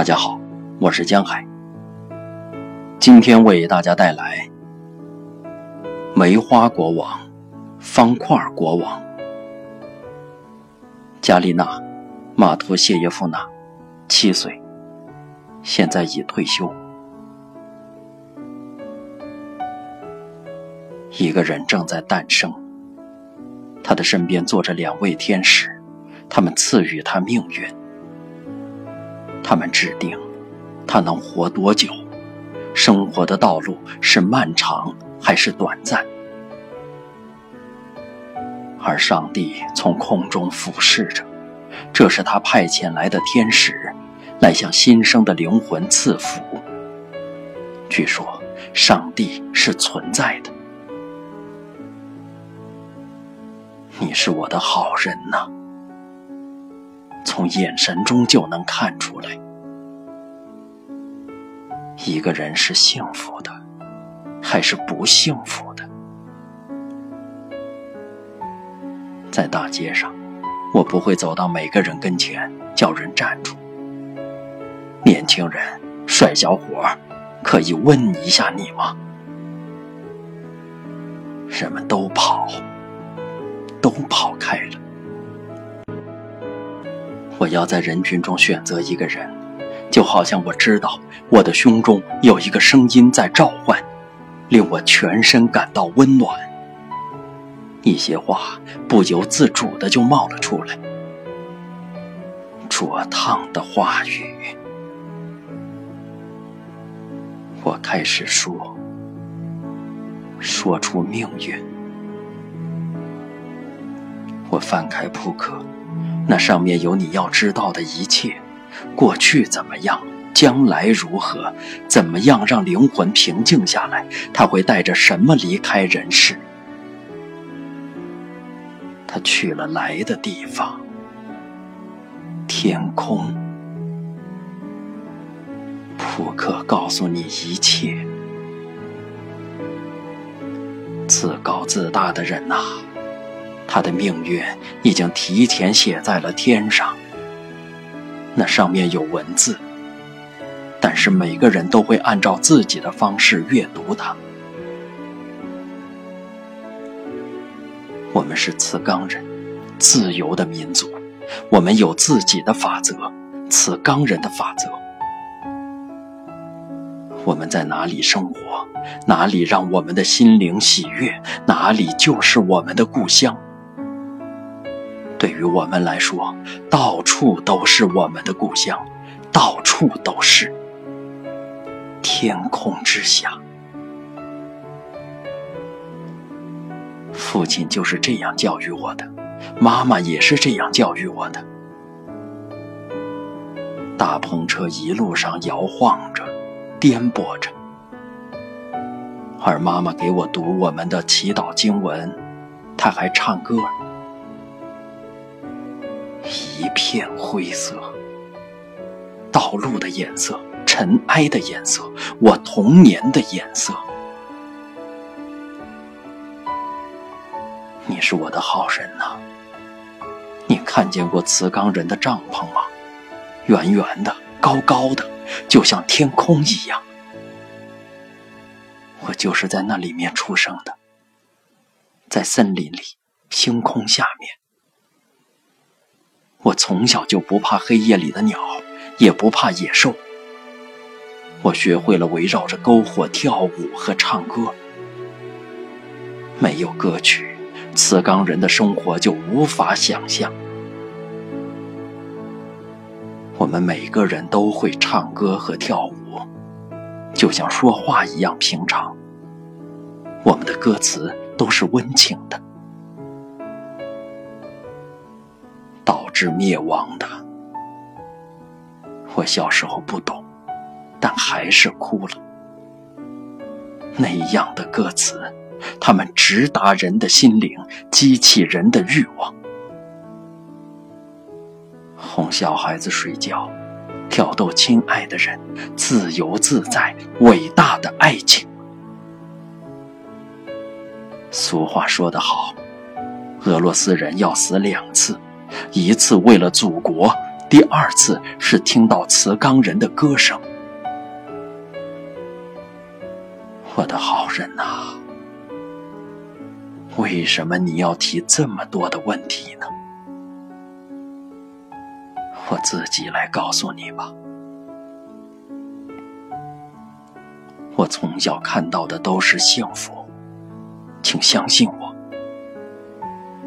大家好，我是江海。今天为大家带来梅花国王、方块国王加丽娜·马托谢耶夫娜，七岁，现在已退休。一个人正在诞生，他的身边坐着两位天使，他们赐予他命运，他们指定他能活多久，生活的道路是漫长还是短暂。而上帝从空中俯视着，这是他派遣来的天使，来向新生的灵魂赐福。据说，上帝是存在的。你是我的好人呐，从眼神中就能看出来。一个人是幸福的，还是不幸福的？在大街上，我不会走到每个人跟前叫人站住。年轻人、帅小伙，可以问一下你吗？人们都跑。都跑开了。我要在人群中选择一个人，就好像我知道我的胸中有一个声音在召唤，令我全身感到温暖。一些话不由自主的就冒了出来，灼烫的话语。我开始说，说出命运。我翻开扑克，那上面有你要知道的一切：过去怎么样，将来如何，怎么样让灵魂平静下来？他会带着什么离开人世？他去了来的地方，天空。扑克告诉你一切。自高自大的人呐！他的命运已经提前写在了天上，那上面有文字，但是每个人都会按照自己的方式阅读它。我们是磁钢人，自由的民族，我们有自己的法则，磁钢人的法则。我们在哪里生活，哪里让我们的心灵喜悦，哪里就是我们的故乡。对于我们来说，到处都是我们的故乡，到处都是天空之下。父亲就是这样教育我的，妈妈也是这样教育我的。大篷车一路上摇晃着，颠簸着，而妈妈给我读我们的祈祷经文，她还唱歌。一片灰色，道路的颜色，尘埃的颜色，我童年的颜色。你是我的好人呐。你看见过磁钢人的帐篷吗？圆圆的，高高的，就像天空一样。我就是在那里面出生的，在森林里，星空下面。我从小就不怕黑夜里的鸟，也不怕野兽。我学会了围绕着篝火跳舞和唱歌。没有歌曲，磁钢人的生活就无法想象。我们每个人都会唱歌和跳舞，就像说话一样平常。我们的歌词都是温情的。是灭亡的。我小时候不懂，但还是哭了。那样的歌词，他们直达人的心灵，激起人的欲望。哄小孩子睡觉，挑逗亲爱的人，自由自在，伟大的爱情。俗话说得好，俄罗斯人要死两次。一次为了祖国，第二次是听到瓷缸人的歌声。我的好人呐，为什么你要提这么多的问题呢？我自己来告诉你吧。我从小看到的都是幸福，请相信我。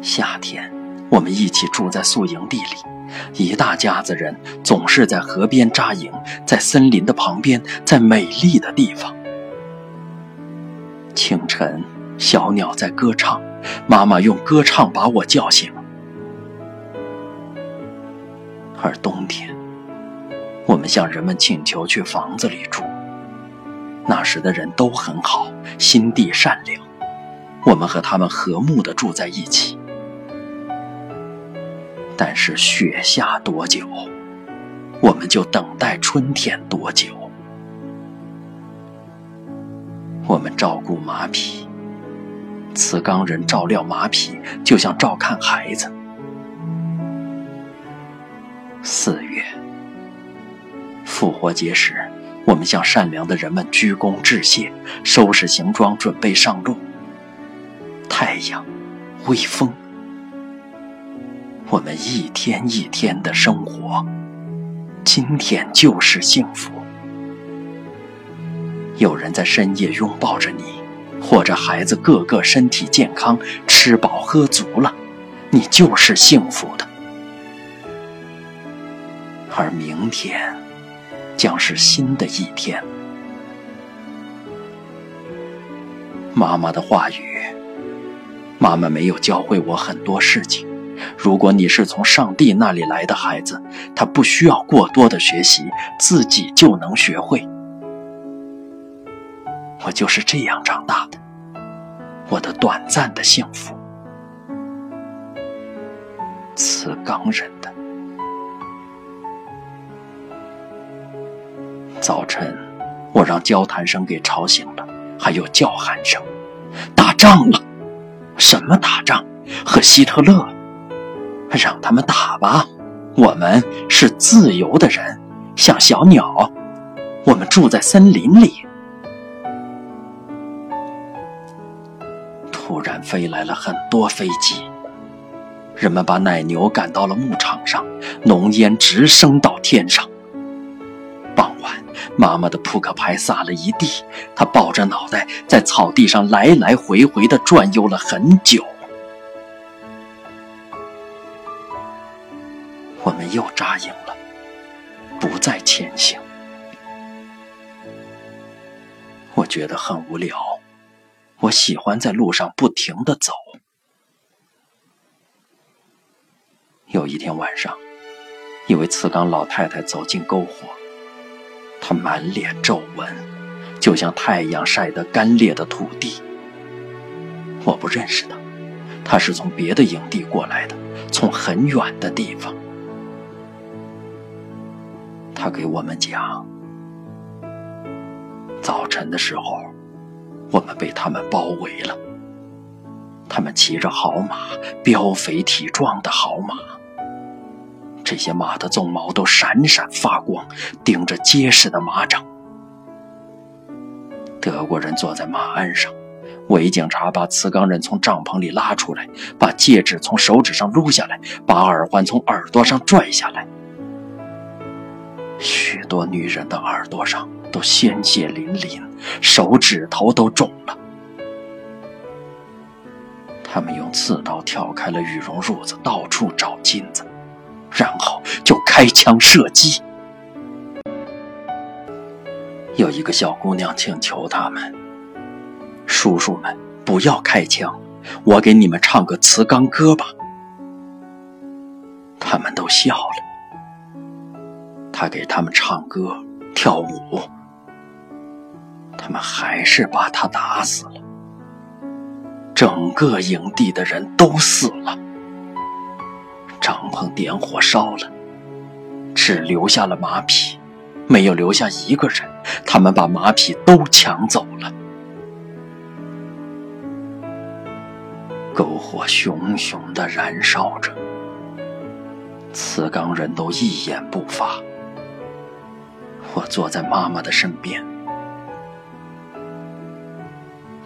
夏天，我们一起住在宿营地里，一大家子人总是在河边扎营，在森林的旁边，在美丽的地方。清晨，小鸟在歌唱，妈妈用歌唱把我叫醒。而冬天，我们向人们请求去房子里住。那时的人都很好，心地善良，我们和他们和睦的住在一起。但是雪下多久，我们就等待春天多久。我们照顾马匹，瓷缸人照料马匹，就像照看孩子。四月，复活节时，我们向善良的人们鞠躬致谢，收拾行装，准备上路。太阳，微风，我们一天一天的生活，今天就是幸福。有人在深夜拥抱着你，或者孩子个个身体健康，吃饱喝足了，你就是幸福的。而明天将是新的一天。妈妈的话语，妈妈没有教会我很多事情。如果你是从上帝那里来的孩子，他不需要过多的学习，自己就能学会。我就是这样长大的，我的短暂的幸福，瓷缸人的。早晨，我让交谈声给吵醒了，还有叫喊声。打仗了？什么打仗？和希特勒？让他们打吧，我们是自由的人，像小鸟。我们住在森林里。突然飞来了很多飞机，人们把奶牛赶到了牧场上，浓烟直升到天上。傍晚妈妈的扑克牌撒了一地，她抱着脑袋在草地上来来回回的转悠了很久。们又扎营了，不再前行。我觉得很无聊，我喜欢在路上不停的走。有一天晚上，一位瓷缸老太太走进篝火。她满脸皱纹，就像太阳晒得干裂的土地。我不认识他，他是从别的营地过来的，从很远的地方。他给我们讲，早晨的时候，我们被他们包围了。他们骑着好马，膘肥体壮的好马。这些马的鬃毛都闪闪发光，顶着结实的马掌。德国人坐在马鞍上，伪警察把茨冈人从帐篷里拉出来，把戒指从手指上撸下来，把耳环从耳朵上拽下来。许多女人的耳朵上都鲜血淋淋，手指头都肿了。他们用刺刀挑开了羽绒褥子，到处找金子。然后就开枪射击。有一个小姑娘请求他们：“叔叔们，不要开枪，我给你们唱个瓷缸歌吧。”他们都笑了。他给他们唱歌、跳舞，他们还是把他打死了。整个营地的人都死了。帐篷点火烧了，只留下了马匹，没有留下一个人。他们把马匹都抢走了。篝火熊熊的燃烧着，茨冈人都一言不发。我坐在妈妈的身边。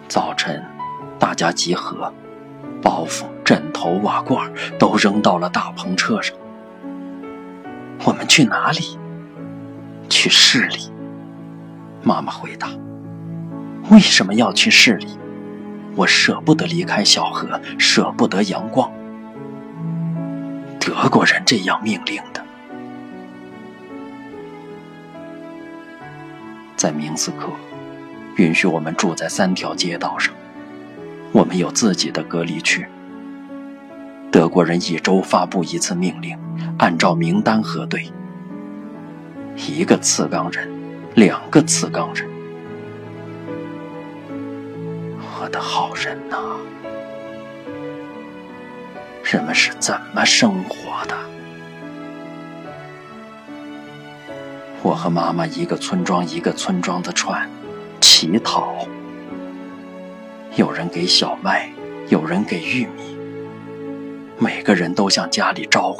早晨，大家集合，包袱、枕头、瓦罐都扔到了大篷车上。我们去哪里？去市里。妈妈回答：“为什么要去市里？我舍不得离开小河，舍不得阳光。德国人这样命令的。”在明斯克，允许我们住在三条街道上，我们有自己的隔离区。德国人一周发布一次命令，按照名单核对。一个次钢人，两个次钢人，我的好人呐！人们是怎么生活的？我和妈妈一个村庄一个村庄的串，乞讨。有人给小麦，有人给玉米。每个人都向家里招呼：“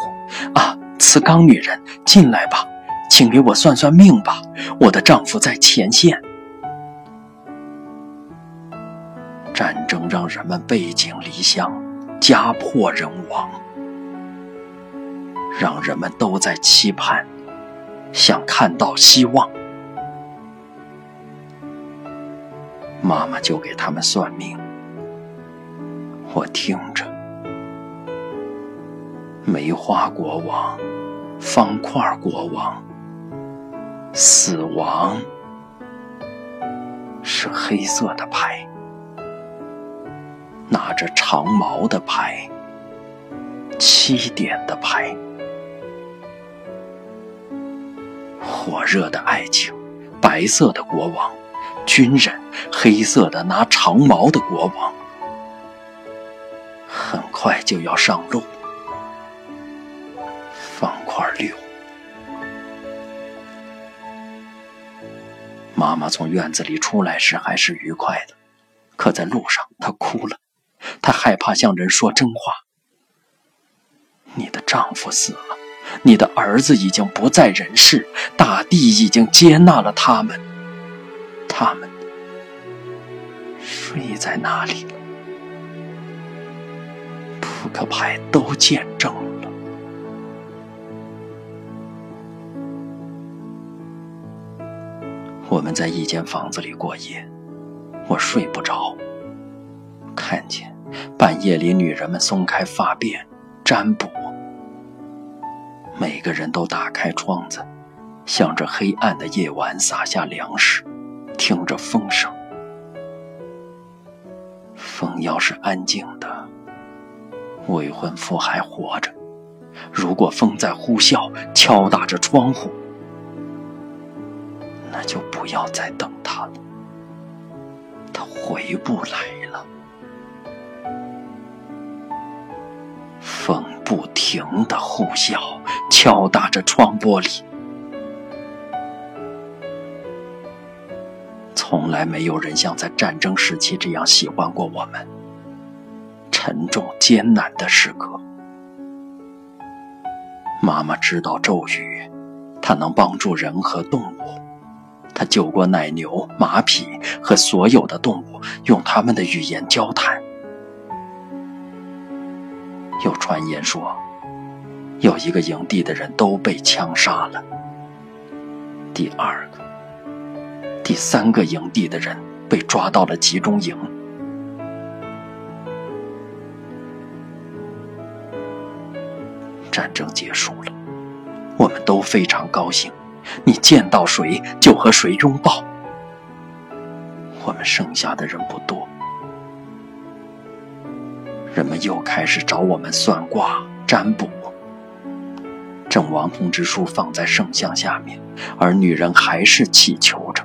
啊，瓷缸女人，进来吧，请给我算算命吧，我的丈夫在前线。”战争让人们背井离乡，家破人亡，让人们都在期盼。想看到希望，妈妈就给他们算命。我听着，梅花国王、方块国王、死亡是黑色的牌，拿着长矛的牌，七点的牌。火热的爱情，白色的国王，军人，黑色的拿长矛的国王，很快就要上路。方块六，妈妈从院子里出来时还是愉快的，可在路上她哭了，她害怕向人说真话。你的丈夫死了。你的儿子已经不在人世，大地已经接纳了他们。他们睡在哪里了？扑克牌都见证了。我们在一间房子里过夜，我睡不着，看见半夜里女人们松开发辫，占卜。每个人都打开窗子，向着黑暗的夜晚撒下粮食，听着风声。风要是安静的，未婚夫还活着；如果风在呼啸，敲打着窗户，那就不要再等他了，他回不来不停的呼啸。敲打着窗玻璃，从来没有人像在战争时期这样喜欢过我们。沉重艰难的时刻，妈妈知道咒语，它能帮助人和动物。她救过奶牛、马匹和所有的动物，用他们的语言交谈。有传言说。有一个营地的人都被枪杀了。第二个、第三个营地的人被抓到了集中营。战争结束了，我们都非常高兴。你见到谁就和谁拥抱。我们剩下的人不多，人们又开始找我们算卦、占卜。圣王通知书放在圣像下面，而女人还是祈求着：“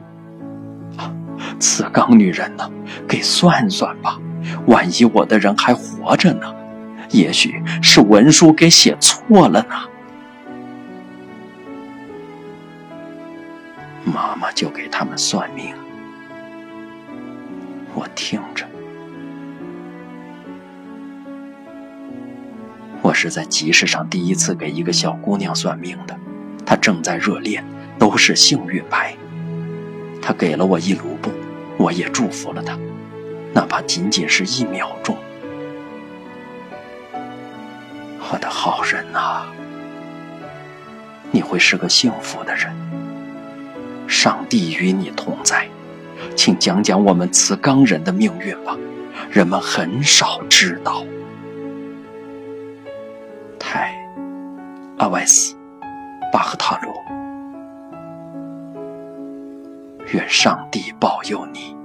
啊，此刚女人呢？给算算吧，万一我的人还活着呢？也许是文书给写错了呢。”妈妈就给他们算命，我听着，我是在集市上第一次给一个小姑娘算命的，她正在热恋，都是幸运牌。她给了我一卢布，我也祝福了她，哪怕仅仅是一秒钟。我的好人啊，你会是个幸福的人。上帝与你同在，请讲讲我们慈冈人的命运吧，人们很少知道。泰阿外斯巴赫塔罗，愿上帝保佑你。